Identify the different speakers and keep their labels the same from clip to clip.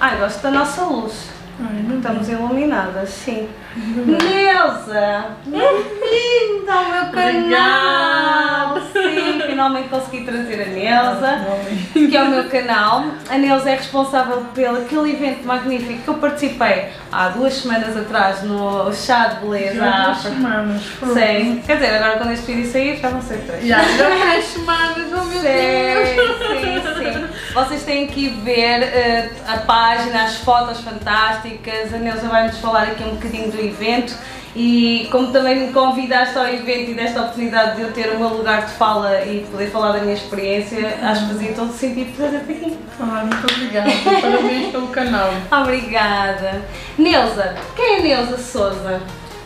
Speaker 1: Ai, gosto da nossa luz.
Speaker 2: Ai,
Speaker 1: Estamos iluminadas, sim. Neuza! Bem-vinda ao meu canal! Sim, finalmente consegui trazer a Neuza, que é o meu canal. A Neuza é responsável pelo aquele evento magnífico que eu participei há duas semanas atrás no Chá de Beleza
Speaker 2: Já duas semanas. fogo.
Speaker 1: Sim, quer dizer, agora quando este vídeo sair já vão ser três.
Speaker 2: Já, já duas semanas, oh meu Deus.
Speaker 1: Sim, sim, sim. Vocês têm que ver eh, a página, as fotos fantásticas. A Neuza vai-nos falar aqui um bocadinho do evento. E como também me convidaste ao evento e desta oportunidade de eu ter o meu lugar de fala e poder falar da minha experiência, acho que fazia todo sentido trazer-te aqui.
Speaker 2: Ah, muito obrigada. Parabéns pelo canal.
Speaker 1: Obrigada. Neuza, quem é Neuza Souza?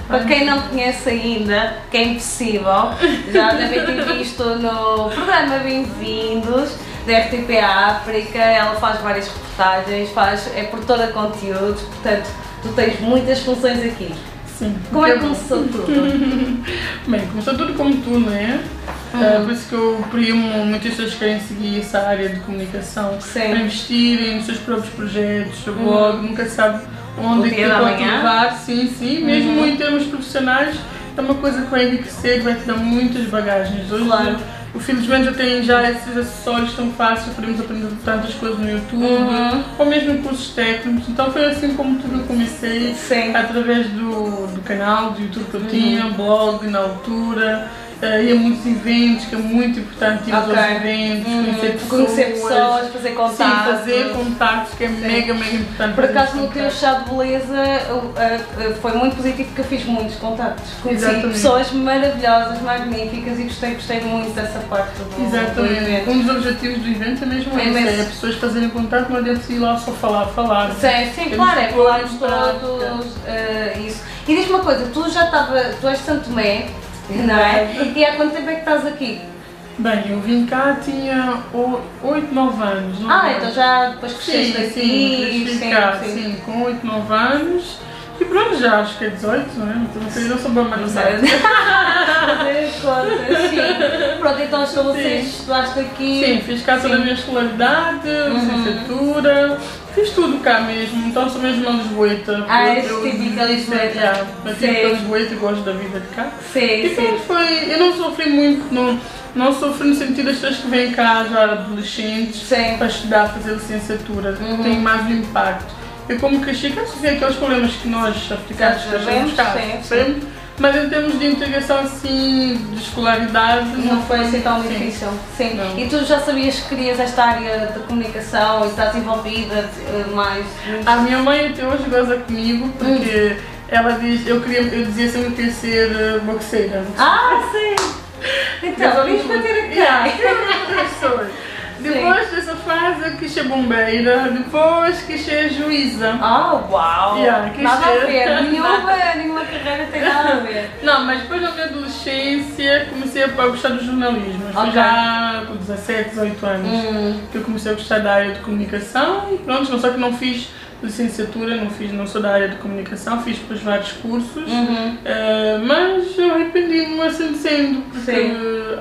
Speaker 1: Para quem não conhece ainda, que é impossível, já devem ter visto no programa Bem-vindos da RTP África, ela faz várias reportagens, faz, é produtora de conteúdos, portanto, tu tens muitas funções aqui.
Speaker 2: Sim.
Speaker 1: Como é que começou tudo?
Speaker 2: Bem, começou tudo como tu, né? Ah, por isso que eu primo muitas pessoas que querem seguir essa área de comunicação
Speaker 1: Sim.
Speaker 2: para investirem nos seus próprios projetos, seu blog, nunca sabe onde é que
Speaker 1: da
Speaker 2: pode levar, sim, sim, mesmo em termos profissionais, é uma coisa que vai enriquecer, vai te dar muitas bagagens. Hoje,
Speaker 1: Claro.
Speaker 2: O felizmente eu tenho já esses acessórios tão fáceis, podemos aprender tantas coisas no YouTube,
Speaker 1: Uhum.
Speaker 2: ou mesmo em cursos técnicos, então foi assim como tudo eu comecei
Speaker 1: Sim.
Speaker 2: através do, do canal do YouTube que eu tinha, blog na altura, eh, ia a muitos eventos, que é muito importante ir
Speaker 1: Ok.
Speaker 2: aos eventos,
Speaker 1: Uhum.
Speaker 2: conhecer pessoas.
Speaker 1: Conhecer pessoas, fazer
Speaker 2: Sim,
Speaker 1: contato.
Speaker 2: fazer contactos, que é mega, mega importante.
Speaker 1: Por acaso no teu chá de beleza uh, uh, foi muito positivo porque eu fiz muitos contactos. Conheci
Speaker 2: Exatamente.
Speaker 1: pessoas maravilhosas, magníficas e gostei, gostei muito dessa parte do, do
Speaker 2: Exatamente.
Speaker 1: evento.
Speaker 2: Um dos objetivos do evento é mesmo
Speaker 1: É
Speaker 2: esse, é as pessoas fazerem contato, não adianta ir lá só falar, falar.
Speaker 1: Sim, sim, claro, é falarmos todos uh, isso. E diz-me uma coisa, tu já estava, tu és de Santo Tomé, não é? E há quanto tempo é que estás aqui?
Speaker 2: Bem, eu vim cá, tinha 8, 9 anos. nove
Speaker 1: Ah,
Speaker 2: anos.
Speaker 1: então já depois cresceste
Speaker 2: Sim,
Speaker 1: aqui,
Speaker 2: sim, cresci
Speaker 1: sim,
Speaker 2: cá,
Speaker 1: sim.
Speaker 2: sim, com 8, 9 anos. E pronto, já acho que é 18, não é? Então, não sei, não
Speaker 1: Não. Fazer as contas, sim. Pronto, então estabeleceste, estudaste aqui.
Speaker 2: Sim, fiz cá toda a
Speaker 1: Sim.
Speaker 2: minha escolaridade,
Speaker 1: Uhum.
Speaker 2: licenciatura, fiz tudo cá mesmo, então sou mesmo uma lisboeta.
Speaker 1: Ah,
Speaker 2: Eu-
Speaker 1: és
Speaker 2: eu-
Speaker 1: típica lisboeta.
Speaker 2: Yeah, eu
Speaker 1: Sim.
Speaker 2: típica lisboeta e gosto da vida de cá.
Speaker 1: Sim,
Speaker 2: E
Speaker 1: sim.
Speaker 2: pronto, foi, eu não sofri muito, não, não sofri no sentido das pessoas que vêm cá já adolescentes
Speaker 1: Sim.
Speaker 2: para estudar, fazer licenciatura,
Speaker 1: Uhum.
Speaker 2: tem mais um impacto. Eu como cresci, cá sofri aqueles problemas que nós africanos passamos cá,
Speaker 1: sim,
Speaker 2: sofremos, mas em termos de integração assim, de escolaridade,
Speaker 1: Não foi assim tão
Speaker 2: sim.
Speaker 1: difícil. Sim.
Speaker 2: Não.
Speaker 1: E tu já sabias que querias esta área de comunicação e estás envolvida eh, mais.
Speaker 2: A minha mãe até hoje goza comigo porque ela diz, eu queria, eu dizia sempre que queria ser eh, boxeira.
Speaker 1: Ah, sim! Então, vamos bater aqui.
Speaker 2: Yeah, Depois dessa fase quis ser bombeira, depois quis ser juíza.
Speaker 1: Ah, uau!
Speaker 2: Yeah, quis
Speaker 1: nada a
Speaker 2: ser.
Speaker 1: ver, nenhuma, nenhuma carreira tem nada a ver.
Speaker 2: Não, mas depois da minha adolescência comecei a gostar do jornalismo. Foi
Speaker 1: Ok.
Speaker 2: já com 17, 18 anos
Speaker 1: Hum,
Speaker 2: que eu comecei a gostar da área de comunicação e pronto, só que não fiz licenciatura, não fiz, não sou da área de comunicação, fiz depois vários cursos.
Speaker 1: uhum.
Speaker 2: Eh, mas eu arrependi-me assim sendo, porque
Speaker 1: Sim.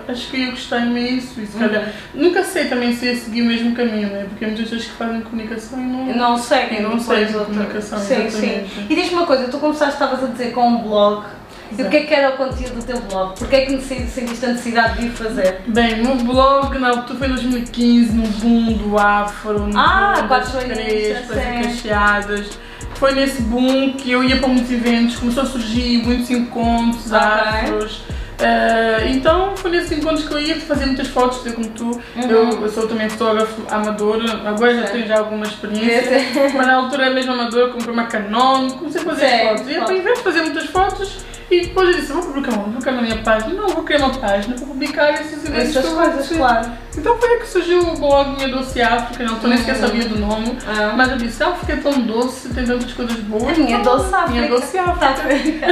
Speaker 2: acho que ia gostar imenso e se
Speaker 1: Uhum.
Speaker 2: calhar nunca sei também se ia seguir o mesmo caminho, né? Porque há muitas pessoas que fazem comunicação e não.
Speaker 1: Não seguem,
Speaker 2: Não seguem comunicação,
Speaker 1: Sim, sim.
Speaker 2: exatamente.
Speaker 1: E diz-me uma coisa, tu começaste, estavas a dizer com um blog. E o
Speaker 2: Exato.
Speaker 1: que é que era o conteúdo do teu blog? Porquê é que sentiste a necessidade de ir fazer?
Speaker 2: Bem, o meu blog na altura foi em 2015, no boom do afro, no
Speaker 1: Ah,
Speaker 2: boom
Speaker 1: quatro
Speaker 2: das e cacheadas. Foi nesse boom que eu ia para muitos eventos, começou a surgir muitos encontros
Speaker 1: Ok.
Speaker 2: afros. Eh, então foi nesses encontros que eu ia fazer muitas fotos, eu como tu.
Speaker 1: Uhum.
Speaker 2: Eu, eu sou também fotógrafo amador, agora já tenho já alguma experiência.
Speaker 1: Sim.
Speaker 2: Mas na altura mesmo amador, comprei uma Canon, comecei a fazer
Speaker 1: Sim,
Speaker 2: fotos. E ao invés de fazer muitas fotos, e depois eu disse, vou publicar uma, vou publicar na minha página. Não, vou criar uma página para publicar esses eventos
Speaker 1: Essas coisas,
Speaker 2: faço.
Speaker 1: claro.
Speaker 2: Então foi aí que surgiu o blog Minha Doce África, não, eu nem sequer
Speaker 1: Uhum.
Speaker 2: sabia do nome.
Speaker 1: Ah.
Speaker 2: Mas eu disse, África é tão doce, tem tantas coisas boas.
Speaker 1: A minha
Speaker 2: então,
Speaker 1: doce África.
Speaker 2: Minha Doce África.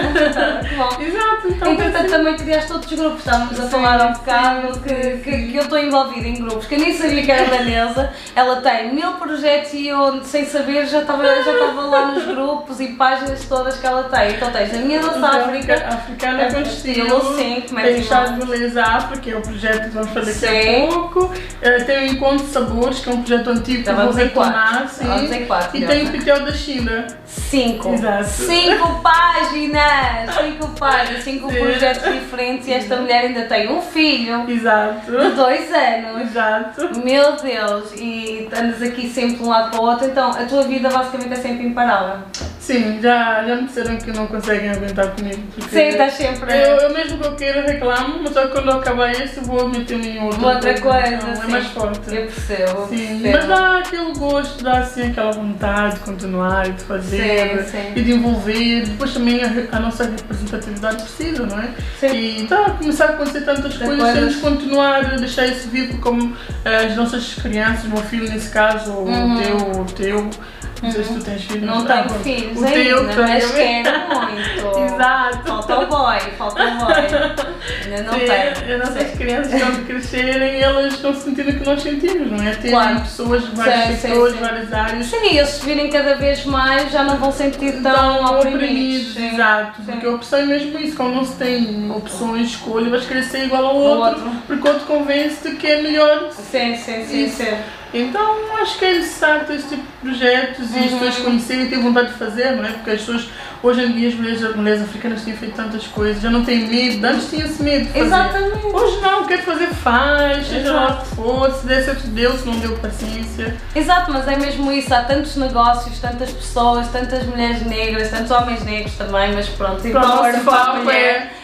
Speaker 1: Que bom.
Speaker 2: Exato, então
Speaker 1: Entretanto,
Speaker 2: foi
Speaker 1: também criaste outros grupos, estávamos a falar há um bocado que, que, que eu estou envolvida em grupos, que eu nem sabia que era da Neuza. Ela tem mil projetos e eu, sem saber, já estava, já estava lá nos grupos e páginas todas que ela tem. Então tens a minha doce África,
Speaker 2: Africana com estilo.
Speaker 1: estilo, sim, como é
Speaker 2: Tem
Speaker 1: que
Speaker 2: o Chá de? Beleza África, que é o projeto que vamos fazer daqui
Speaker 1: Sim.
Speaker 2: a pouco. eh, tem o Encontro de Sabores, que é um projeto antigo
Speaker 1: Então
Speaker 2: que vou
Speaker 1: vamos
Speaker 2: retornar, sim.
Speaker 1: Quatro,
Speaker 2: E tem o. Pitel da China.
Speaker 1: Cinco.
Speaker 2: Exato.
Speaker 1: Cinco páginas! Cinco páginas, cinco
Speaker 2: Sim.
Speaker 1: projetos diferentes e esta mulher ainda tem um filho
Speaker 2: Exato.
Speaker 1: de dois anos.
Speaker 2: Exato.
Speaker 1: Meu Deus, e andas aqui sempre de um lado para o outro, então a tua vida basicamente é sempre imparável.
Speaker 2: Sim, já, já me disseram que não conseguem aguentar comigo.
Speaker 1: Sim, estás sempre.
Speaker 2: Eu, eu mesmo que eu queira reclamo, mas só que quando eu acabar esse vou meter-me em outra,
Speaker 1: Uma outra coisa, sim.
Speaker 2: É mais forte.
Speaker 1: Eu percebo.
Speaker 2: Sim,
Speaker 1: percebo.
Speaker 2: mas dá aquele gosto, dá assim aquela vontade de continuar e de fazer
Speaker 1: Sim, sim.
Speaker 2: e de envolver. Depois também a, a nossa representatividade precisa, não é?
Speaker 1: Sim.
Speaker 2: E está a começar a acontecer tantas
Speaker 1: De
Speaker 2: coisas, temos que continuar a deixar isso vivo como eh, as nossas crianças, o meu filho nesse caso, ou
Speaker 1: Uhum.
Speaker 2: o teu, ou o teu. Não sei se tu tens filhos.
Speaker 1: Não
Speaker 2: tá,
Speaker 1: tenho filhos
Speaker 2: o
Speaker 1: ainda,
Speaker 2: teu,
Speaker 1: mas quero muito.
Speaker 2: Exato.
Speaker 1: Falta o boy, falta o boy. Ainda não
Speaker 2: Sim,
Speaker 1: tenho.
Speaker 2: As nossas crianças a crescerem elas estão sentindo o que nós sentimos, não é? Terem
Speaker 1: Claro.
Speaker 2: pessoas de vários
Speaker 1: Sim,
Speaker 2: setores,
Speaker 1: sim.
Speaker 2: várias áreas.
Speaker 1: Sim, eles virem cada vez mais já não vão sentir tão
Speaker 2: Tão
Speaker 1: oprimidos.
Speaker 2: oprimidos, exato. Porque a opção é mesmo isso, como não se tem opções, escolha, vais ser igual ao outro,
Speaker 1: outro.
Speaker 2: porque o outro convence-te que é melhor.
Speaker 1: Sim, sim, sim, sim.
Speaker 2: Então acho que é necessário ter esse tipo de projetos e as
Speaker 1: Uhum.
Speaker 2: pessoas conhecerem e ter vontade de fazer, não é? Porque as pessoas, hoje em dia, as mulheres, as mulheres africanas têm feito tantas coisas, já não têm medo, antes tinha-se medo de fazer.
Speaker 1: Exatamente.
Speaker 2: Hoje não, quer fazer, faz, seja lá o que for, se der certo deu, se não deu paciência.
Speaker 1: Exato, mas é mesmo isso. Há tantos negócios, tantas pessoas, tantas mulheres negras, tantos homens negros também, mas pronto,
Speaker 2: Pronto,
Speaker 1: empower
Speaker 2: nosso
Speaker 1: para a
Speaker 2: foco
Speaker 1: mulher.
Speaker 2: é.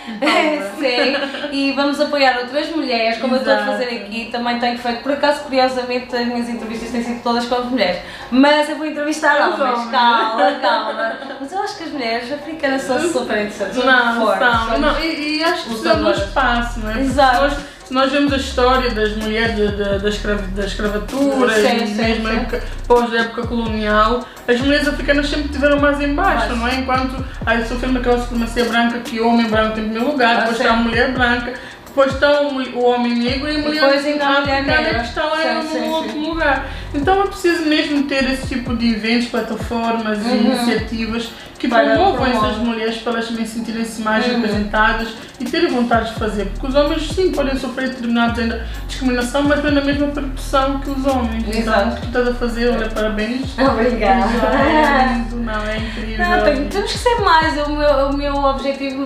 Speaker 1: Sim, e vamos apoiar outras mulheres, como eu estou a
Speaker 2: Exato.
Speaker 1: fazer aqui, também tenho feito, por acaso, curiosamente, as minhas entrevistas têm sido todas com as mulheres, mas eu vou entrevistar homens,
Speaker 2: homens.
Speaker 1: calma, calma, mas eu acho que as mulheres africanas são super interessantes,
Speaker 2: Não,
Speaker 1: fortes, são-
Speaker 2: não. E, e acho que de
Speaker 1: Lutadoras.
Speaker 2: espaço, não é?
Speaker 1: Exato.
Speaker 2: Nós, vemos a história das mulheres da, da, da, escrav- da escravatura
Speaker 1: Sim,
Speaker 2: e
Speaker 1: sim,
Speaker 2: mesmo
Speaker 1: sim.
Speaker 2: época, pós-época colonial, as mulheres africanas sempre tiveram mais em baixo,
Speaker 1: Mais.
Speaker 2: não é? Enquanto aí sofremos aquela supremacia branca que o homem branco tem em primeiro lugar,
Speaker 1: Ah,
Speaker 2: depois está a mulher branca, depois está o, homem negro e a mulher africana que está lá
Speaker 1: Sim,
Speaker 2: no
Speaker 1: sim.
Speaker 2: último lugar. Então é preciso mesmo ter esse tipo de eventos, plataformas e
Speaker 1: Uhum.
Speaker 2: iniciativas que promovam essas mulheres para elas também sentirem-se mais
Speaker 1: Uhum.
Speaker 2: representadas e terem vontade de fazer. Porque os homens sim podem sofrer determinados ainda discriminação, mas não é na mesma proteção que os homens. Então
Speaker 1: Exato.
Speaker 2: o que tu estás a fazer, olha, parabéns.
Speaker 1: Obrigada.
Speaker 2: É lindo, não, é incrível.
Speaker 1: Não, tem- temos que ser mais. O meu, o meu objetivo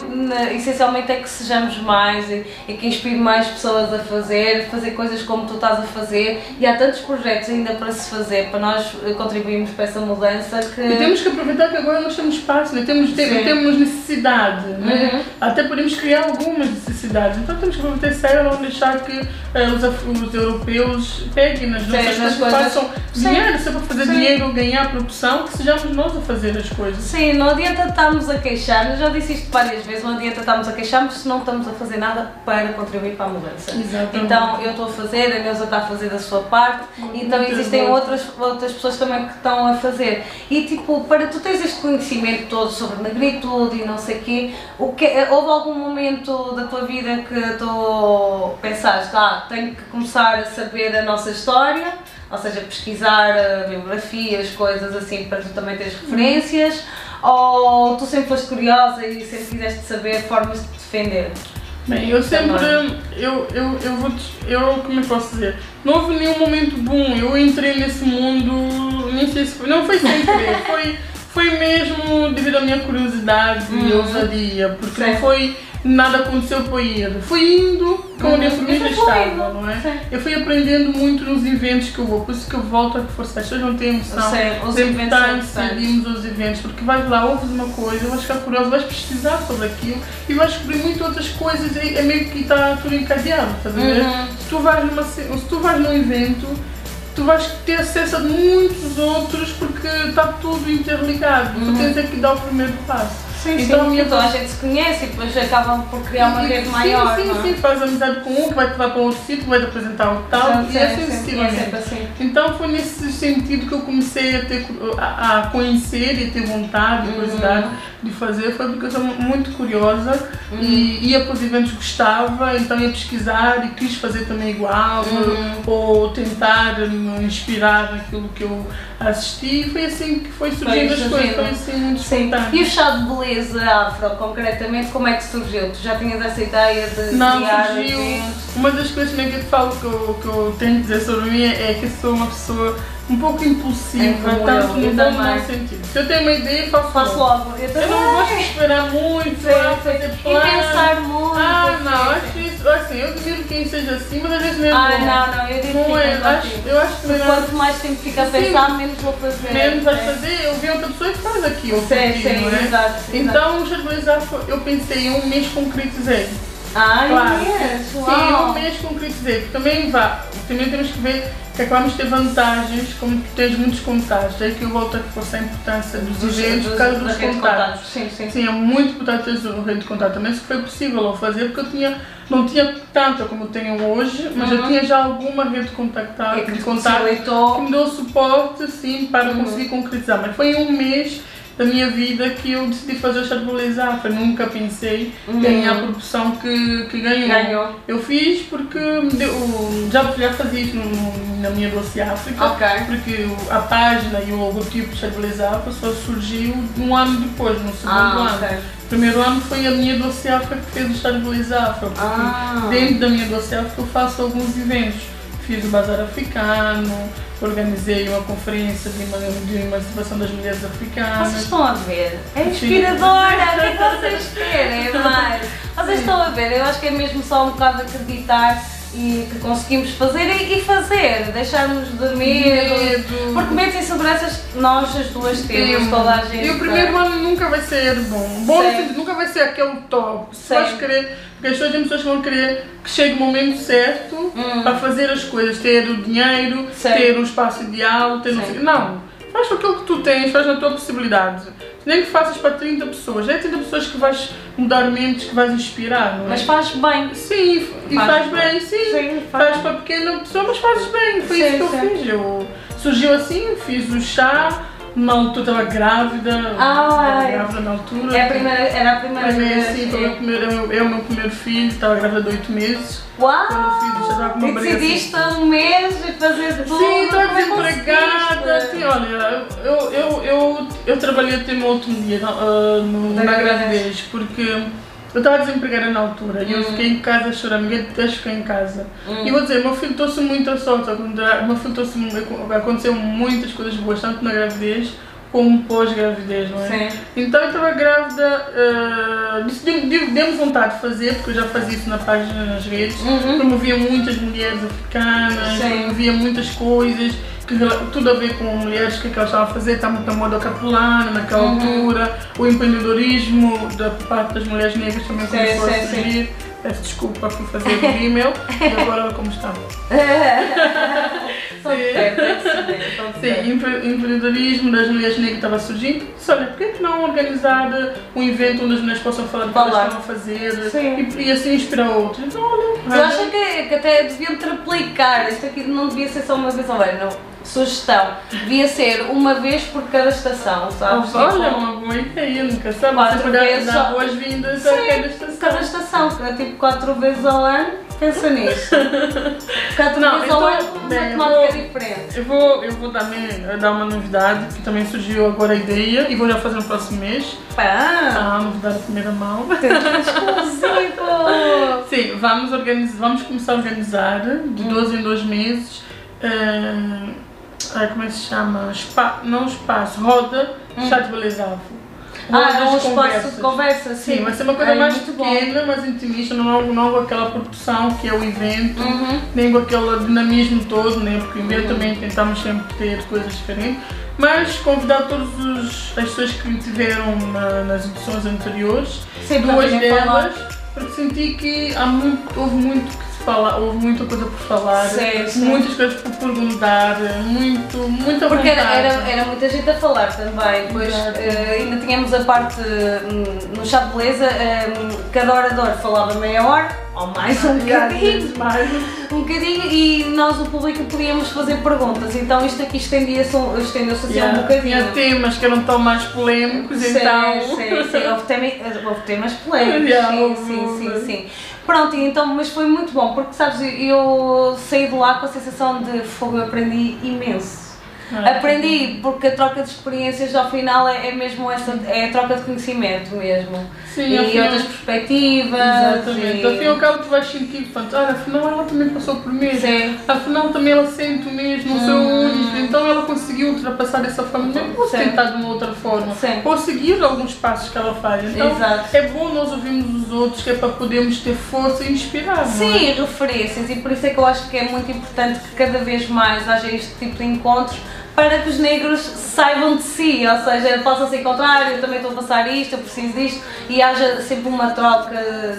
Speaker 1: essencialmente é que sejamos mais e, e que inspire mais pessoas a fazer, fazer coisas como tu estás a fazer. E há tantos projetos ainda para se fazer, para nós contribuirmos para essa mudança que.
Speaker 2: E temos que aproveitar que agora nós temos espaço, né? temos,
Speaker 1: Sim.
Speaker 2: temos necessidade, né?
Speaker 1: Uhum.
Speaker 2: até podemos criar algumas necessidades. Então temos que aproveitar e não deixar que eh, os, os europeus peguem nas
Speaker 1: Sim,
Speaker 2: nossas
Speaker 1: nas
Speaker 2: coisas, façam
Speaker 1: Sim.
Speaker 2: dinheiro, se é para fazer
Speaker 1: Sim.
Speaker 2: dinheiro, ganhar produção, que sejamos nós a fazer as coisas.
Speaker 1: Sim, não adianta estarmos a queixar, eu já disse isto várias vezes, não adianta estarmos a queixar se não estamos a fazer nada para contribuir para a mudança.
Speaker 2: Exatamente.
Speaker 1: Então eu estou a fazer, a Neuza está a fazer da sua parte, então
Speaker 2: Muito
Speaker 1: existem
Speaker 2: bom.
Speaker 1: outras, outras pessoas também que estão a fazer. E tipo, para tu teres este conhecimento todo sobre negritude e não sei o quê, o que, houve algum momento da tua vida que tu pensaste, ah, tenho que começar a saber a nossa história, ou seja, pesquisar eh, biografias, coisas assim, para tu também teres referências, ou tu sempre foste curiosa e sempre quiseste saber formas de te defender?
Speaker 2: Bem, eu sempre, eu, eu, eu vou, eu, como é que posso dizer, não houve nenhum momento bom, eu entrei nesse mundo, nem sei se foi, não foi sem querer, foi, foi mesmo devido à minha curiosidade e
Speaker 1: Uhum.
Speaker 2: ousadia, porque
Speaker 1: Sim.
Speaker 2: não foi, nada aconteceu por ir, fui indo como
Speaker 1: Uhum.
Speaker 2: a minha família
Speaker 1: E foi
Speaker 2: estava, não é?
Speaker 1: sim.
Speaker 2: Eu fui aprendendo muito nos eventos que eu vou, por isso que eu volto a reforçar, as pessoas não têm noção,
Speaker 1: Sim, os eventos
Speaker 2: inserimos os eventos, porque vais lá, ouves uma coisa, vais ficar curioso, vais pesquisar sobre aquilo e vais descobrir muito outras coisas, é, é meio que está tudo encadeado, estás a ver?
Speaker 1: Uhum.
Speaker 2: Se tu vais numa, ce- se tu vais num evento, tu vais ter acesso a muitos outros porque está tudo interligado, tu tens é que dar o primeiro passo.
Speaker 1: Sim,
Speaker 2: Então, a
Speaker 1: sim, então gente se conhece e depois acabam por criar uma rede
Speaker 2: sim,
Speaker 1: maior.
Speaker 2: Sim,
Speaker 1: não é?
Speaker 2: sim, faz amizade com um que vai te levar para outro sítio, vai te apresentar o tal,
Speaker 1: Sim,
Speaker 2: e assim
Speaker 1: sim, sim,
Speaker 2: sucessivamente.
Speaker 1: é assim.
Speaker 2: Então foi nesse sentido que eu comecei a, ter, a, a conhecer e a ter vontade e curiosidade de fazer, foi porque eu sou muito curiosa e ia para os eventos gostava, então ia pesquisar e quis fazer também igual, ou tentar me inspirar naquilo que eu assisti e foi assim que foi surgindo as
Speaker 1: surgindo.
Speaker 2: coisas, foi assim muito
Speaker 1: Sim. E o chá de beleza? Beleza Afro, concretamente, como é que surgiu? Tu já tinhas essa ideia de
Speaker 2: Não,
Speaker 1: criar
Speaker 2: surgiu.
Speaker 1: eventos?
Speaker 2: Uma das coisas que eu te falo que eu, que eu tenho que dizer sobre mim é que eu sou uma pessoa um pouco impulsiva,
Speaker 1: É
Speaker 2: no
Speaker 1: eu
Speaker 2: bom como no
Speaker 1: também.
Speaker 2: mau sentido. Se eu tenho uma ideia, faço,
Speaker 1: Faço
Speaker 2: logo.
Speaker 1: Eu
Speaker 2: Eu não gosto de esperar muito,
Speaker 1: Sim,
Speaker 2: ah,
Speaker 1: sim.
Speaker 2: fazer
Speaker 1: E
Speaker 2: planos.
Speaker 1: pensar muito.
Speaker 2: Ah, não,
Speaker 1: sim,
Speaker 2: acho isso, assim, eu admiro quem seja assim, mas às vezes não é
Speaker 1: Ah,
Speaker 2: bom.
Speaker 1: não, não, eu digo
Speaker 2: Não é,
Speaker 1: que
Speaker 2: acho, eu acho que melhor
Speaker 1: Quanto mais tempo fica a
Speaker 2: Sim.
Speaker 1: pensar, menos vou fazer.
Speaker 2: menos vais
Speaker 1: É.
Speaker 2: fazer, eu vi outra pessoa que faz aquilo.
Speaker 1: Sim,
Speaker 2: aqui,
Speaker 1: sim,
Speaker 2: não é?
Speaker 1: exato. exato.
Speaker 2: Então, o estabilizar, eu pensei em um mês concretizei.
Speaker 1: Ai,
Speaker 2: Claro.
Speaker 1: mesmo,
Speaker 2: Sim, um mês concretizei. Porque também vá, também temos que ver que acabamos de ter vantagens, como tens muitos contatos. É que eu volto a reforçar a importância dos, eventos por causa dos contatos.
Speaker 1: Sim, sim.
Speaker 2: Sim, é muito importante teres uma rede de contato. Também se foi possível eu fazer, porque eu tinha, não tinha tanta como eu tenho hoje, mas eu
Speaker 1: Uhum.
Speaker 2: tinha já alguma rede de contactar,
Speaker 1: É que
Speaker 2: de contato que me deu suporte, sim, para
Speaker 1: Uhum.
Speaker 2: conseguir concretizar. Mas foi em um mês da minha vida que eu decidi fazer o estabilizar. Eu nunca pensei
Speaker 1: Uhum.
Speaker 2: ganhar a proporção que, que ganhou.
Speaker 1: Ganhou.
Speaker 2: Eu fiz porque me deu- já, já fazia isso na minha doce África.
Speaker 1: Ok.
Speaker 2: Porque a página e o logotipo de Estabilizar só surgiu um ano depois, no segundo
Speaker 1: Ah,
Speaker 2: ano.
Speaker 1: ok.
Speaker 2: O primeiro ano foi a minha doce África que fez o Estabilizar. Porque
Speaker 1: Ah.
Speaker 2: dentro da minha doce África eu faço alguns eventos. Fiz o Bazar Africano, organizei uma conferência de, de emancipação das mulheres
Speaker 1: Vocês
Speaker 2: africanas.
Speaker 1: estão a ver? É inspiradora! O que é vocês querem, mais? Vocês estão a ver? Eu acho que é mesmo só um bocado acreditar e que conseguimos fazer e, fazer, deixarmos de medo.
Speaker 2: Medo.
Speaker 1: Porque medos e inseguranças nós as duas temos, toda a gente.
Speaker 2: E o primeiro ano nunca vai ser bom. Bom,
Speaker 1: Sim.
Speaker 2: nunca vai ser aquele top. Se
Speaker 1: Sim.
Speaker 2: vais querer, porque as pessoas, tem pessoas vão querer que chegue o momento certo
Speaker 1: Hum.
Speaker 2: para fazer as coisas, ter o dinheiro,
Speaker 1: Sim.
Speaker 2: ter o espaço ideal, ter
Speaker 1: Sim.
Speaker 2: sei- Não, faz com aquilo que tu tens, faz na tua possibilidade. Nem que faças para 30 pessoas, é 30 pessoas que vais mudar mentes, que vais inspirar, não é?
Speaker 1: Mas faz bem.
Speaker 2: Sim, e
Speaker 1: Faz
Speaker 2: faz,
Speaker 1: bem.
Speaker 2: sim.
Speaker 1: Sim, faz
Speaker 2: faz para pequena pessoa, mas fazes bem. Foi
Speaker 1: Sim,
Speaker 2: isso que eu fiz. Eu, surgiu assim, fiz o chá, na altura estava grávida. Estava grávida na altura.
Speaker 1: É a primeira, era a primeira vez.
Speaker 2: assim, foi meu primeiro, é o meu- meu primeiro filho, estava grávida de 8 meses. Quando eu fiz, já estava
Speaker 1: Uau! E
Speaker 2: barriga
Speaker 1: decidiste um mês e fazer tudo.
Speaker 2: Sim, estava
Speaker 1: é que
Speaker 2: desempregada. Sim, olha, eu, eu, eu, eu trabalhei até uma autonomia na, ah, na
Speaker 1: gravidez,
Speaker 2: porque eu estava desempregada na altura e eu
Speaker 1: Hum.
Speaker 2: fiquei em casa chorando, ninguém deixa ficar em casa.
Speaker 1: Hum.
Speaker 2: E vou dizer, meu filho trouxe muita sorte, meu filho trouxe, aconteceu muitas coisas boas, tanto na gravidez como pós-gravidez, não é?
Speaker 1: Sim.
Speaker 2: Então eu estava grávida, uh, decidi- deu-me vontade de fazer, porque eu já fazia isso na página, nas redes,
Speaker 1: Uhum.
Speaker 2: promovia muitas mulheres africanas,
Speaker 1: Sim.
Speaker 2: promovia muitas coisas, que, tudo a ver com mulheres, o que, é que elas estavam a fazer, está muito a moda capulana naquela
Speaker 1: Uhum.
Speaker 2: altura, o empreendedorismo da parte das mulheres negras também
Speaker 1: Sim,
Speaker 2: começou a
Speaker 1: sim, sim.
Speaker 2: surgir. Peço desculpa por fazer o rímel, e agora como está.
Speaker 1: Só só
Speaker 2: Sim, empreendedorismo das mulheres negras estava surgindo. Disse, olha, por que não organizar um evento onde as mulheres possam falar do que elas estão a fazer e, e assim inspirar outros? Então, olha,
Speaker 1: Eu acho que, que até deviam triplicar. Isto aqui não devia ser só uma vez ao ano. Sugestão. Devia ser uma vez por cada estação, sabes?
Speaker 2: olha,
Speaker 1: Tipo,
Speaker 2: uma boa ideia, nunca sabe.
Speaker 1: Quatro
Speaker 2: pode
Speaker 1: vezes
Speaker 2: dar
Speaker 1: só-
Speaker 2: boas-vindas a cada estação.
Speaker 1: cada estação, é tipo 4 vezes ao ano. Pensa nisso. 4
Speaker 2: Não,
Speaker 1: vezes ao
Speaker 2: então,
Speaker 1: ano, uma temática diferente.
Speaker 2: Eu vou, eu vou também dar uma novidade, que também surgiu agora a ideia, e vou já fazer no próximo mês.
Speaker 1: Pá,
Speaker 2: Ah, novidade de primeira mão.
Speaker 1: exclusivo!
Speaker 2: Sim, vamos, organizar, vamos começar a organizar de 12 em 2 meses. eh, ah, como é que se chama? Não espaço, roda chá de belisável.
Speaker 1: Ah, é um espaço de conversa, sim.
Speaker 2: Sim, vai ser uma coisa
Speaker 1: É
Speaker 2: mais
Speaker 1: muito bom.
Speaker 2: pequena, mais intimista, não, não com aquela produção que é o evento,
Speaker 1: Uhum.
Speaker 2: nem com aquele dinamismo todo, né? porque em vez também tentamos sempre ter coisas diferentes, mas convidar todas as pessoas que tiveram na- nas edições anteriores,
Speaker 1: Sim,
Speaker 2: duas
Speaker 1: virem falar.
Speaker 2: delas, porque senti que há muito, houve muito que falar, houve muita coisa por falar,
Speaker 1: Sim, sim.
Speaker 2: muitas coisas por perguntar, muito, muita
Speaker 1: Porque era, era, era muita gente a falar também, depois
Speaker 2: Exato.
Speaker 1: eh, ainda tínhamos a parte hum, no chá de beleza, hum, cada orador falava meia hora, ou mais um bocadinho,
Speaker 2: mais.
Speaker 1: um bocadinho, e nós, o público, podíamos fazer perguntas, então isto aqui estendia-se um- estendeu-se assim um
Speaker 2: Yeah,
Speaker 1: bocadinho.
Speaker 2: Tinha temas que eram tão mais polémicos,
Speaker 1: Sim,
Speaker 2: então.
Speaker 1: sim, sim. Houve, temas polémicos.
Speaker 2: Yeah,
Speaker 1: sim, sim, sim, sim. Pronto, então, mas foi muito bom, porque sabes, eu saí de lá com a sensação de fogo, eu aprendi imenso.
Speaker 2: Ah,
Speaker 1: Aprendi, porque a troca de experiências ao final é, é mesmo essa, é a troca de conhecimento mesmo.
Speaker 2: Sim,
Speaker 1: e
Speaker 2: afinal-
Speaker 1: outras perspectivas.
Speaker 2: Exatamente.
Speaker 1: E...
Speaker 2: Ao fim e ao cabo tu vais sentir, portanto, olha, afinal ela também passou por mesmo.
Speaker 1: Sim.
Speaker 2: Afinal também ela sente o mesmo, o seu
Speaker 1: Hum.
Speaker 2: único. Então ela conseguiu ultrapassar essa forma.
Speaker 1: Sim.
Speaker 2: tentar de uma outra forma.
Speaker 1: Sim.
Speaker 2: Ou seguir alguns passos que ela faz. Então
Speaker 1: Exato.
Speaker 2: é bom nós ouvirmos os outros, que é para podermos ter força e inspirar. não é?
Speaker 1: Sim, referências, e por isso é que eu acho que é muito importante que cada vez mais haja este tipo de encontros para que os negros saibam de si, ou seja, possam se encontrar, eu também estou a passar isto, eu preciso disto, e haja sempre uma troca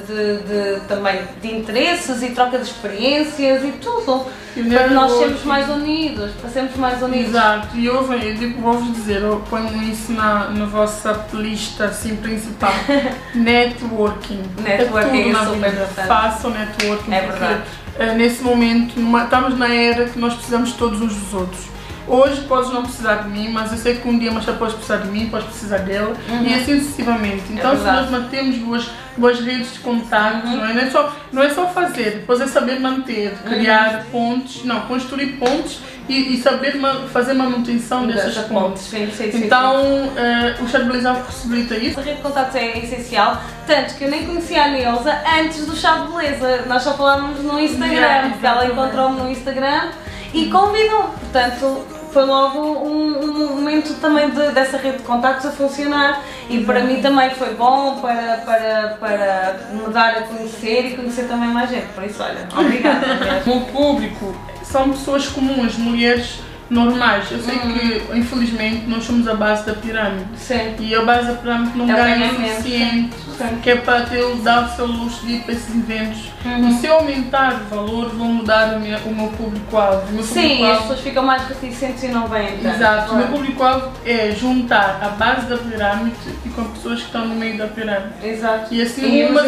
Speaker 1: de, de- também de interesses e troca de experiências e tudo,
Speaker 2: E
Speaker 1: para nós sermos mais unidos, para sermos mais unidos.
Speaker 2: Exato, e eu, venho- eu digo, vou-vos dizer, eu ponho isso na, na vossa lista assim, principal. networking.
Speaker 1: Networking
Speaker 2: é tudo
Speaker 1: é
Speaker 2: na
Speaker 1: super
Speaker 2: vida.
Speaker 1: importante.
Speaker 2: Façam networking.
Speaker 1: É
Speaker 2: porque,
Speaker 1: verdade.
Speaker 2: eh, nesse momento, numa- estamos na era que nós precisamos todos uns dos outros. Hoje podes não precisar de mim, mas eu sei que um dia mais podes precisar de mim, podes precisar dela e assim sucessivamente. Então se
Speaker 1: Uhum. verdade.
Speaker 2: nós mantemos duas, duas redes de contatos,
Speaker 1: Uhum.
Speaker 2: não, é? Não, é só, não é só fazer, depois é saber manter, criar pontes, não, construir pontes e, e saber ma- fazer manutenção dessas
Speaker 1: Dessa
Speaker 2: pontes.
Speaker 1: Sim, sim, sim.
Speaker 2: Então eh, o Charbelizar possibilita isso.
Speaker 1: A rede de contatos é essencial, tanto que eu nem conhecia a Neuza antes do chá de beleza. Nós só falávamos no Instagram,
Speaker 2: Yeah,
Speaker 1: porque ela encontrou-me no Instagram e convidou. Portanto, foi logo um, um momento também de- dessa rede de contactos a funcionar e para mim também foi bom para, para, para me dar a conhecer e conhecer também mais gente. Por isso, olha, obrigada.
Speaker 2: O público são pessoas comuns, mulheres normais. Eu sei
Speaker 1: Uhum.
Speaker 2: que, infelizmente, nós somos a base da pirâmide.
Speaker 1: Sim.
Speaker 2: E a base da pirâmide não
Speaker 1: É
Speaker 2: ganha o suficiente,
Speaker 1: sim.
Speaker 2: que é para ter, dar o seu luxo de ir para esses eventos.
Speaker 1: Uhum.
Speaker 2: E se eu aumentar o valor, vou mudar o meu, o meu público-alvo.
Speaker 1: Sim, as
Speaker 2: público-alvo-
Speaker 1: pessoas ficam mais reticentes e não vêm. tanto.
Speaker 2: Exato, o meu
Speaker 1: Claro.
Speaker 2: público-alvo é juntar a base da pirâmide e com pessoas que estão no meio da pirâmide.
Speaker 1: Exato.
Speaker 2: E assim,
Speaker 1: E
Speaker 2: umas,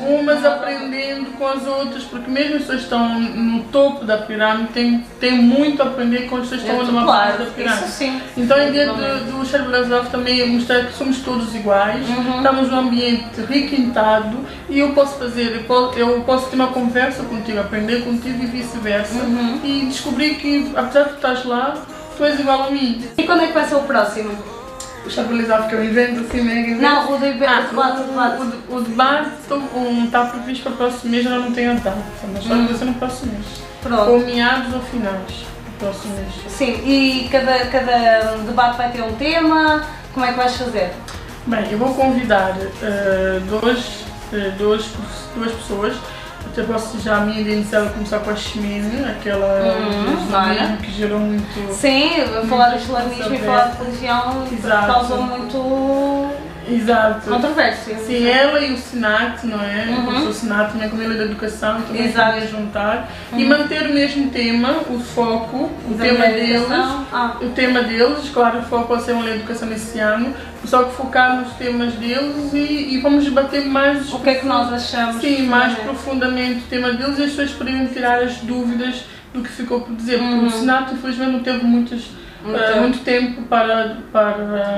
Speaker 2: umas aprendendo com as outras, porque mesmo as pessoas que estão no topo da pirâmide têm, têm muito a aprender com as pessoas estão numa
Speaker 1: Claro,
Speaker 2: da pirâmide.
Speaker 1: isso sim.
Speaker 2: Então a ideia do, do Brasileiro também é mostrar que somos todos iguais,
Speaker 1: Uhum.
Speaker 2: estamos num ambiente requintado e eu posso fazer, eu posso, eu posso ter uma conversa contigo, aprender contigo e vice-versa
Speaker 1: Uhum.
Speaker 2: e descobrir que apesar de tu estás lá, tu és igual a mim.
Speaker 1: E quando é que vai ser o próximo?
Speaker 2: O Brasileiro que é um evento assim, mega evento.
Speaker 1: Não, o debate,
Speaker 2: Ah,
Speaker 1: o debate, o debate.
Speaker 2: o, o, um, está previsto para o próximo mês, eu não tenho a data, mas vai
Speaker 1: Hum.
Speaker 2: acontecer no próximo mês.
Speaker 1: Pronto.
Speaker 2: Ou meados ou finais mês.
Speaker 1: Sim, e cada, cada debate vai ter um tema. Como é que vais fazer?
Speaker 2: Bem, eu vou convidar eh, dois, eh, dois, duas pessoas. Até posso já a minha ideia inicial é começar com a Ximene, aquela
Speaker 1: Hum, olha.
Speaker 2: que gerou muito.
Speaker 1: Sim, falar do islamismo e falar de religião
Speaker 2: Exato.
Speaker 1: causou muito
Speaker 2: Exato.
Speaker 1: controvérsia.
Speaker 2: Sim, ela e o Sinat, não é?
Speaker 1: Uhum.
Speaker 2: O Sinat também com ele da educação, também
Speaker 1: Exato.
Speaker 2: queria juntar. E manter o mesmo tema, o foco, o
Speaker 1: Da
Speaker 2: tema deles.
Speaker 1: Ah,
Speaker 2: O tema deles, claro, o foco vai ser uma lei de educação esse ano, só que focar nos temas deles e, e vamos debater mais
Speaker 1: o que é que nós achamos?
Speaker 2: Sim, mais
Speaker 1: profundamente?
Speaker 2: profundamente o tema deles e as pessoas poderiam tirar as dúvidas do que ficou por dizer. Porque
Speaker 1: Uhum.
Speaker 2: o Senato, infelizmente, não teve muitas,
Speaker 1: Muito
Speaker 2: eh,
Speaker 1: tempo.
Speaker 2: muito tempo para, para,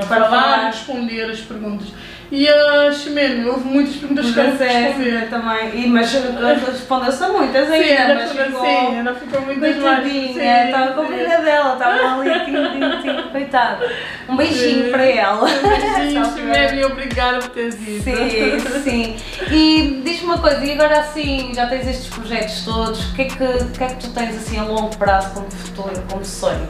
Speaker 1: Para
Speaker 2: falar
Speaker 1: falar.
Speaker 2: e responder as perguntas. E a Ximene, houve muitas perguntas que ela
Speaker 1: Pois é,
Speaker 2: responder.
Speaker 1: também. E, mas respondeu-se a muitas
Speaker 2: Sim,
Speaker 1: ainda,
Speaker 2: ainda
Speaker 1: mas
Speaker 2: ficou, sim, ainda ficou mais.
Speaker 1: Coitadinha,
Speaker 2: Sim,
Speaker 1: estava com
Speaker 2: sim.
Speaker 1: pena dela, estava ali, tim, tim, tim, coitada. Um beijinho
Speaker 2: Sim.
Speaker 1: para ela.
Speaker 2: Beijinho,
Speaker 1: que-
Speaker 2: Ximene, e obrigada por teres ido.
Speaker 1: Sim, sim. E diz-me uma coisa, e agora assim, já tens estes projetos todos, o que é que, o que, é que tu tens assim a longo prazo como futuro, como sonho?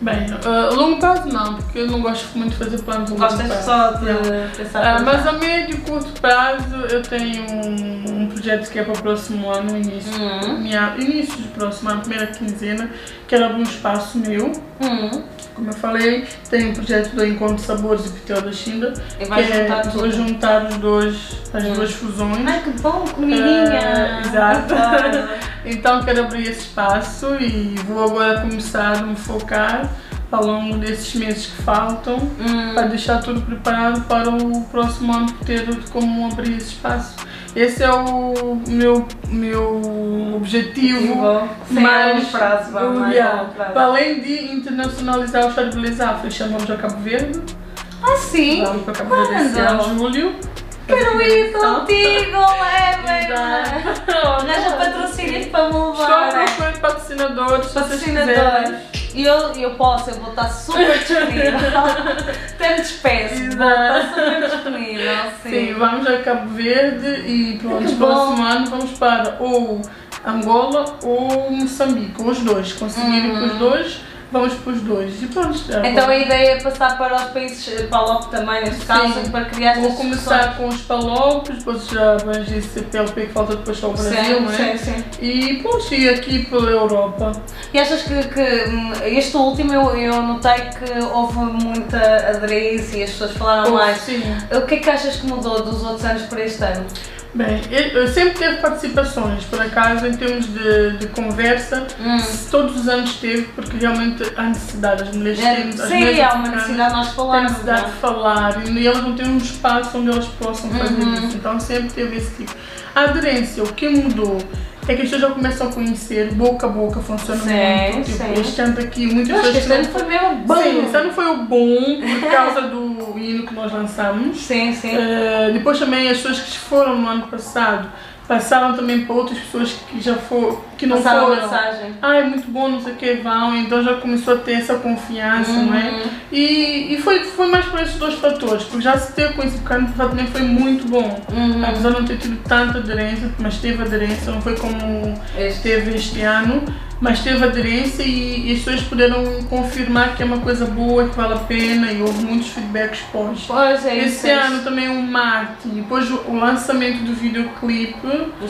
Speaker 2: Bem, a longo prazo não, porque eu não gosto muito de fazer planos longo prazo.
Speaker 1: só de
Speaker 2: Não.
Speaker 1: pensar para
Speaker 2: mas a médio e curto prazo eu tenho um, um projeto que é para o próximo ano, início,
Speaker 1: Hum.
Speaker 2: minha, início do próximo ano, primeira quinzena, quero abrir um espaço meu.
Speaker 1: Hum,
Speaker 2: Como eu falei, tenho um projeto do Encontro Sabores e Pitel da Xinda,
Speaker 1: e vais
Speaker 2: que é,
Speaker 1: juntar
Speaker 2: vou
Speaker 1: tudo.
Speaker 2: juntar os dois, as
Speaker 1: Hum.
Speaker 2: duas fusões.
Speaker 1: Ai que bom, comidinha!
Speaker 2: Ah, exato.
Speaker 1: Adoro.
Speaker 2: Então quero abrir esse espaço e vou agora começar a me focar ao longo desses meses que faltam
Speaker 1: Hum,
Speaker 2: para deixar tudo preparado para o próximo ano ter como abrir esse espaço. Esse é o meu, meu objetivo
Speaker 1: sim, longo prazo, mais a
Speaker 2: yeah,
Speaker 1: prazo.
Speaker 2: para além de internacionalizar o chá de beleza afro, chamamos a Cabo Verde,
Speaker 1: Ah, sim?
Speaker 2: vamos para Cabo Verde esse
Speaker 1: Quando?
Speaker 2: julho.
Speaker 1: Quero ir contigo!
Speaker 2: Exato.
Speaker 1: Arranja patrocínios para me
Speaker 2: Estou
Speaker 1: levar.
Speaker 2: à procura de patrocinadores, se vocês
Speaker 1: Patrocinadores. E eu, eu posso, eu vou estar super disponível. Até me despeço, vou estar super disponível. Sim.
Speaker 2: Sim, vamos a Cabo Verde e pronto,
Speaker 1: Que
Speaker 2: próximo
Speaker 1: bom.
Speaker 2: ano vamos para ou Angola ou Moçambique, os dois. Conseguirem com os dois, vamos para os dois. E pronto,
Speaker 1: Uhum. Então
Speaker 2: vou-
Speaker 1: a ideia é passar para os países, eh, para a LOP também, neste caso,
Speaker 2: Sim.
Speaker 1: para criar
Speaker 2: Vou
Speaker 1: estas
Speaker 2: começar com os palopes, depois já abrange esse PLP que falta depois só o
Speaker 1: discussões.
Speaker 2: Brasil,
Speaker 1: Sim,
Speaker 2: é?
Speaker 1: sim, sim.
Speaker 2: E pronto, e aqui pela Europa.
Speaker 1: E achas que, que, hum, este último eu, eu notei que houve muita aderência e as pessoas falaram mais.
Speaker 2: Sim.
Speaker 1: O que é que achas que mudou dos outros anos para este ano?
Speaker 2: Bem, eu, sempre teve participações, por acaso, em termos de, de conversa,
Speaker 1: Hum.
Speaker 2: todos os anos teve, porque realmente há necessidade, as mulheres têm. as
Speaker 1: Sim, há uma necessidade de nós
Speaker 2: têm
Speaker 1: falarmos.
Speaker 2: necessidade
Speaker 1: não
Speaker 2: de falar e elas não têm um espaço onde elas possam fazer
Speaker 1: Uhum.
Speaker 2: isso, então sempre teve esse tipo. A aderência, o que mudou é que as pessoas já começam a conhecer, boca a boca funciona
Speaker 1: Sim,
Speaker 2: muito. Tipo,
Speaker 1: sim.
Speaker 2: este ano aqui, muitas pessoas
Speaker 1: este ano foi mesmo bom.
Speaker 2: Sim, esse ano foi o bom por causa do hino que nós lançamos.
Speaker 1: Sim, sim.
Speaker 2: Eh, depois também as pessoas que foram no ano passado passaram também para outras pessoas que já foram, que não
Speaker 1: Passaram
Speaker 2: foram.
Speaker 1: mensagem.
Speaker 2: Ah, é muito bom, não sei o que, vão, então já começou a ter essa confiança, não é?
Speaker 1: Uhum.
Speaker 2: E, e foi, foi mais por esses dois fatores, porque já se teve conhecido, o passado também foi muito bom.
Speaker 1: Uhum.
Speaker 2: Apesar de não ter tido tanta aderência, mas teve aderência, não foi como
Speaker 1: Este.
Speaker 2: teve este ano, mas teve aderência e, e as pessoas puderam confirmar que é uma coisa boa, que vale a pena e houve muitos feedbacks pós.
Speaker 1: Pois é.
Speaker 2: Esse
Speaker 1: é
Speaker 2: ano
Speaker 1: isso.
Speaker 2: também o Marte, depois o o lançamento do videoclipe,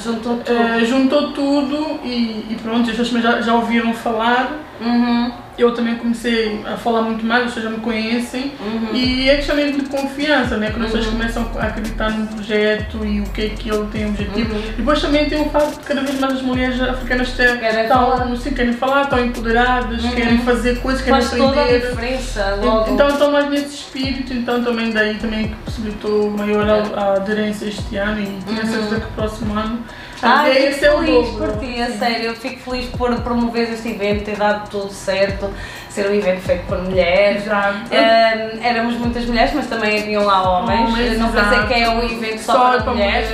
Speaker 1: Juntou tudo.
Speaker 2: eh, juntou tudo e, e pronto, as pessoas já, já ouviram falar.
Speaker 1: Uhum.
Speaker 2: Eu também comecei a falar muito mais, as pessoas já me conhecem.
Speaker 1: Uhum.
Speaker 2: E é questão mesmo de confiança, né? Quando as pessoas
Speaker 1: Uhum.
Speaker 2: começam a acreditar no projeto e o que é que ele tem objetivo.
Speaker 1: Uhum.
Speaker 2: Depois também tem o facto de cada vez mais as mulheres africanas têm-
Speaker 1: Querem
Speaker 2: estão,
Speaker 1: falar.
Speaker 2: assim, querem falar, estão empoderadas,
Speaker 1: Uhum.
Speaker 2: querem fazer coisas, querem
Speaker 1: Faz toda a
Speaker 2: aprender.
Speaker 1: diferença logo.
Speaker 2: Então estão mais nesse espírito, então também daí também que possibilitou maior a, a aderência este ano e tenho certeza que o próximo ano a
Speaker 1: Ai,
Speaker 2: ideia é ser
Speaker 1: fico feliz
Speaker 2: dobro.
Speaker 1: por ti, a sério. Eu fico feliz por promover este evento, ter dado tudo certo, ser um evento feito por mulheres. Ahm, éramos muitas mulheres, mas também haviam lá homens.
Speaker 2: Homens,
Speaker 1: não pensei que é um evento só,
Speaker 2: Só
Speaker 1: para, mulheres.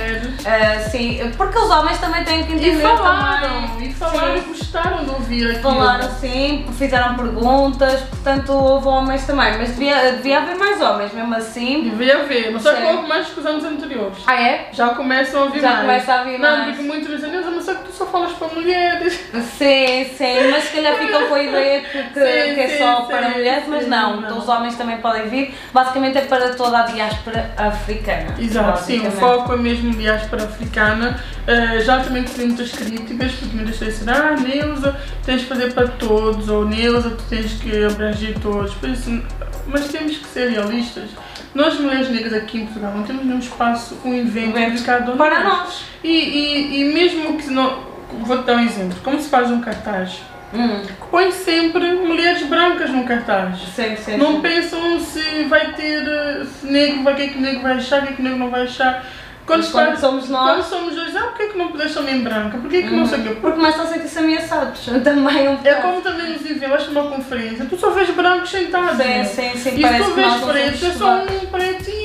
Speaker 1: Ah, sim, porque os homens também têm que
Speaker 2: E
Speaker 1: entender
Speaker 2: falaram,
Speaker 1: também.
Speaker 2: e falaram e
Speaker 1: Sim.
Speaker 2: gostaram de ouvir aquilo.
Speaker 1: Falaram sim, fizeram perguntas, portanto houve homens também, mas devia, devia haver mais homens, mesmo assim.
Speaker 2: Devia haver, mas só que houve mais que os anos anteriores.
Speaker 1: Ah é?
Speaker 2: Já começam a ouvir
Speaker 1: Já
Speaker 2: mais.
Speaker 1: começa a ouvir
Speaker 2: não,
Speaker 1: mais.
Speaker 2: porque muitos dizem, "Neuza, mas só que tu só falas para mulheres.
Speaker 1: Sim, sim, mas se calhar ficam com a ideia que-
Speaker 2: Sim,
Speaker 1: que é
Speaker 2: sim,
Speaker 1: só
Speaker 2: sim,
Speaker 1: para mulheres, mas
Speaker 2: sim,
Speaker 1: não,
Speaker 2: não.
Speaker 1: os homens também podem vir. Basicamente é para toda a diáspora africana.
Speaker 2: Exato, sim, o foco é mesmo diáspora africana. Uh, já também tive muitas críticas, porque muitas pessoas disseram, ah, Neuza, tens de fazer para todos, ou Neuza, tu tens que abranger todos. Por isso, mas temos que ser realistas. Nós, mulheres negras aqui em Portugal, não temos nenhum espaço, um evento dedicado a
Speaker 1: Para nós.
Speaker 2: E, e, e mesmo que não. Vou-te dar um exemplo. Como se faz um cartaz?
Speaker 1: Hum,
Speaker 2: Põe sempre mulheres brancas no cartaz.
Speaker 1: sim, sim.
Speaker 2: Não
Speaker 1: sim.
Speaker 2: pensam se vai ter, eh, se negro, vai- o que é que o negro vai achar, o que é que o negro não vai achar. Quando,
Speaker 1: Mas quando
Speaker 2: está-
Speaker 1: somos nós-
Speaker 2: Quando somos dois, ah, porque é que não puderes também branca? Porque é que não sei o quê?
Speaker 1: Porque começam a sentir-se ameaçados. Também um
Speaker 2: É como também nos dizem, eu acho uma conferência, tu só vês brancos sentados.
Speaker 1: Sim, sim, sim,
Speaker 2: E se tu
Speaker 1: que
Speaker 2: vês pretos, é só um preto e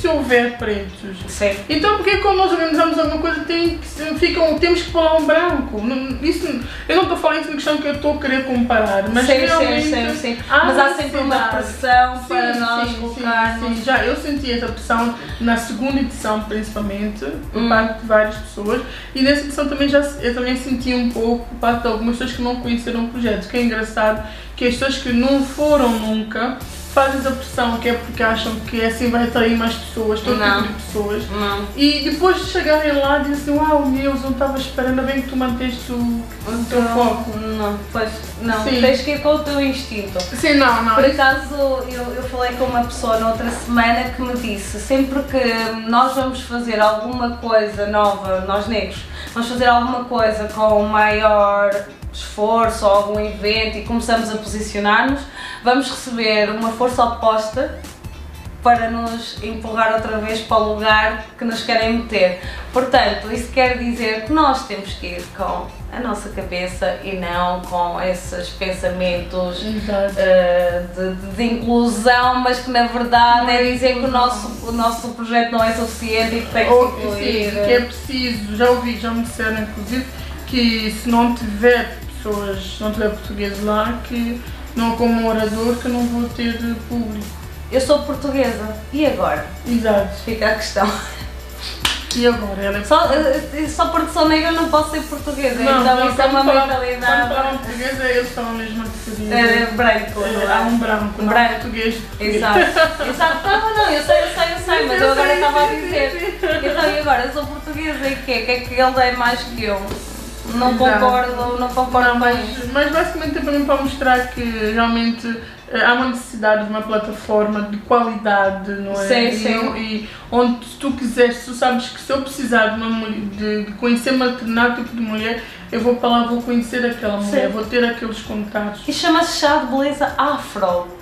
Speaker 2: se houver pretos?
Speaker 1: Sim.
Speaker 2: Então porque quando nós organizamos alguma coisa tem ficam, temos que lá um branco? Isso, eu não estou falar isso na questão que eu estou a querer comparar, mas
Speaker 1: sim,
Speaker 2: realmente
Speaker 1: sim, sim, sim.
Speaker 2: há
Speaker 1: Mas há sempre uma pressão para
Speaker 2: Sim,
Speaker 1: nós
Speaker 2: sim,
Speaker 1: colocarmos.
Speaker 2: Sim, sim. Já eu senti essa pressão na segunda edição, principalmente, por
Speaker 1: Hum.
Speaker 2: parte de várias pessoas. E nessa edição também já eu também senti um pouco por parte de algumas pessoas que não conheceram o projeto. Que é engraçado que as pessoas que não foram nunca fazem essa pressão, que é porque acham que assim vai atrair mais pessoas, todo
Speaker 1: Não.
Speaker 2: tipo de pessoas.
Speaker 1: Não.
Speaker 2: E depois de chegarem lá dizem assim, uau, Deus, não estava esperando, bem que tu manteste o, o teu foco.
Speaker 1: Não, pois, não.
Speaker 2: Sim.
Speaker 1: Tens que ir com o teu instinto.
Speaker 2: Sim, não, não.
Speaker 1: Por acaso, eu, eu falei com uma pessoa na outra semana que me disse: sempre que nós vamos fazer alguma coisa nova, nós negros, vamos fazer alguma coisa com maior esforço ou algum evento e começamos a posicionar-nos, vamos receber uma força oposta para nos empurrar outra vez para o lugar que nos querem meter. Portanto, isso quer dizer que nós temos que ir com a nossa cabeça e não com esses pensamentos uh, de, de- inclusão, mas que na verdade
Speaker 2: Não
Speaker 1: é
Speaker 2: é
Speaker 1: dizer que o nosso, o nosso projeto não é suficiente e que tem que
Speaker 2: Ou sim, que é preciso, já ouvi, já me disseram inclusive, que se não tiver pessoas, se não tiver portugueses lá, que não como orador que não vou ter público.
Speaker 1: Eu sou portuguesa, e agora?
Speaker 2: Exato.
Speaker 1: Fica a questão.
Speaker 2: E agora? Ela é
Speaker 1: Só, eh, só porque sou negra não posso ser portuguesa, então
Speaker 2: não,
Speaker 1: isso é uma
Speaker 2: falam-
Speaker 1: mentalidade.
Speaker 2: Quando falam português, é eles falam mesmo a referir.
Speaker 1: É, branco, é?
Speaker 2: Há um branco, não
Speaker 1: Branco.
Speaker 2: português.
Speaker 1: Exato, exato. Não, não, eu sei, eu sei, eu sei, mas eu agora estava a dizer. Então, e agora? Eu sou portuguesa e o quê? Que é que ele é mais que eu? Não
Speaker 2: Exato.
Speaker 1: concordo, não concordo
Speaker 2: Não, mas, mas basicamente é também para mostrar que realmente eh, há uma necessidade de uma plataforma de qualidade, não é?
Speaker 1: Sim,
Speaker 2: e,
Speaker 1: sim.
Speaker 2: e onde se tu quiseres, se tu sabes que se eu precisar de, uma, mulher, de, de conhecer uma determinado tipo de mulher, eu vou para lá, vou conhecer aquela mulher,
Speaker 1: Sim.
Speaker 2: vou ter aqueles contatos.
Speaker 1: E chama-se chá de beleza afro.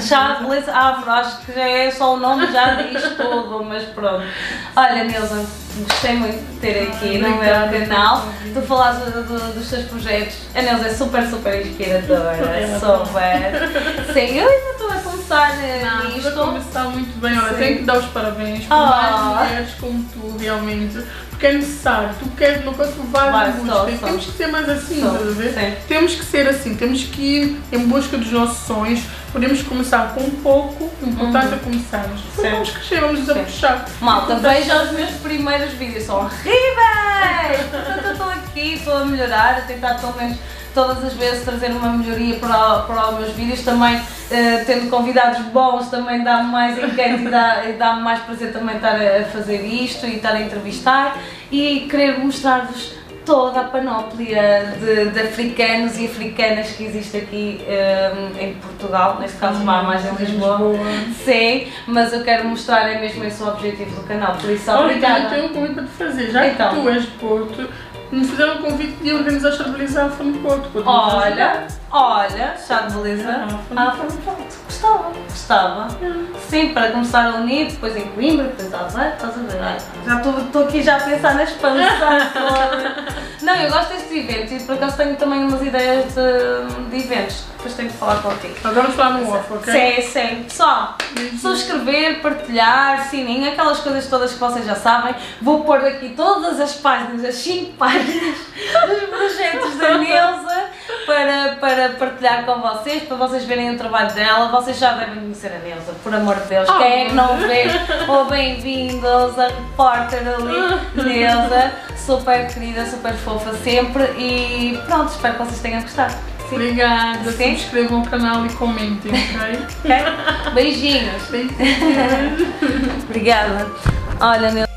Speaker 1: Chá de beleza afro, acho que já é só o nome, já diz tudo, mas pronto. Olha, Nilza, gostei muito de ter aqui no meu canal. Tu falaste do- do- dos teus projetos. A Nilza é super, super inspiradora.
Speaker 2: Ela
Speaker 1: super. Sim, eu ainda estou a começar eh,
Speaker 2: Não,
Speaker 1: nisto.
Speaker 2: Está a começar muito bem, olha,
Speaker 1: Sim.
Speaker 2: tenho que dar os parabéns por
Speaker 1: Ah.
Speaker 2: mais mulheres como tu, realmente, porque é necessário, tu queres uma coisa, tu vais
Speaker 1: Vai,
Speaker 2: em busca,
Speaker 1: só, só.
Speaker 2: temos que ser mais assim,
Speaker 1: Só,
Speaker 2: estás a ver?
Speaker 1: sim.
Speaker 2: Temos que ser assim, temos que ir em busca dos nossos sonhos, podemos começar com pouco, o importante é começarmos, depois vamos crescer, vamos nos apuxar.
Speaker 1: Malta, veja os meus primeiros vídeos, são horríveis! Portanto, eu estou aqui, estou a melhorar, a tentar pelo menos todas as vezes trazer uma melhoria para, para os meus vídeos. Também, eh, tendo convidados bons, também dá-me mais encanto e dá- dá-me mais prazer também estar a fazer isto e estar a entrevistar e querer mostrar-vos toda a panóplia de, de africanos e africanas que existe aqui eh, em Portugal, neste caso vá mais em Lisboa. Sim, mas eu quero mostrar, é mesmo esse o objetivo do canal, por isso
Speaker 2: Olha,
Speaker 1: obrigada.
Speaker 2: eu tenho um convite para te fazer, já
Speaker 1: Então.
Speaker 2: que tu és de Porto, me fizeram um convite de organizar a Beleza Afro no Porto.
Speaker 1: Olha, olha, chá de beleza. Ah, foi pronto. Gostava, gostava. Sim, para começar a unir, depois em Coimbra, depois a Aveiro, estás a ver? Ai, Já estou estou aqui já a pensar na expansão toda. Não, eu gosto destes eventos e por acaso tenho também umas ideias de, de eventos. Depois tenho que falar contigo.
Speaker 2: Agora vamos falar no off, ok?
Speaker 1: Sim, sim. Pessoal, subscrever, partilhar, sininho, aquelas coisas todas que vocês já sabem. Vou pôr aqui todas as páginas, as 5 páginas dos projetos da Neuza para, para partilhar com vocês, para vocês verem o trabalho dela. Vocês já devem conhecer a Neuza, por amor de Deus. Quem é que não vê? Oh, bem-vindos, a repórter ali, Neuza. Super querida, super fofa sempre. E pronto, espero que vocês tenham gostado. Sim.
Speaker 2: Obrigada,
Speaker 1: Sim.
Speaker 2: subscrevam o canal e comentem, ok?
Speaker 1: Ok? Beijinhos.
Speaker 2: Beijinhos.
Speaker 1: Obrigada. Olha, meu.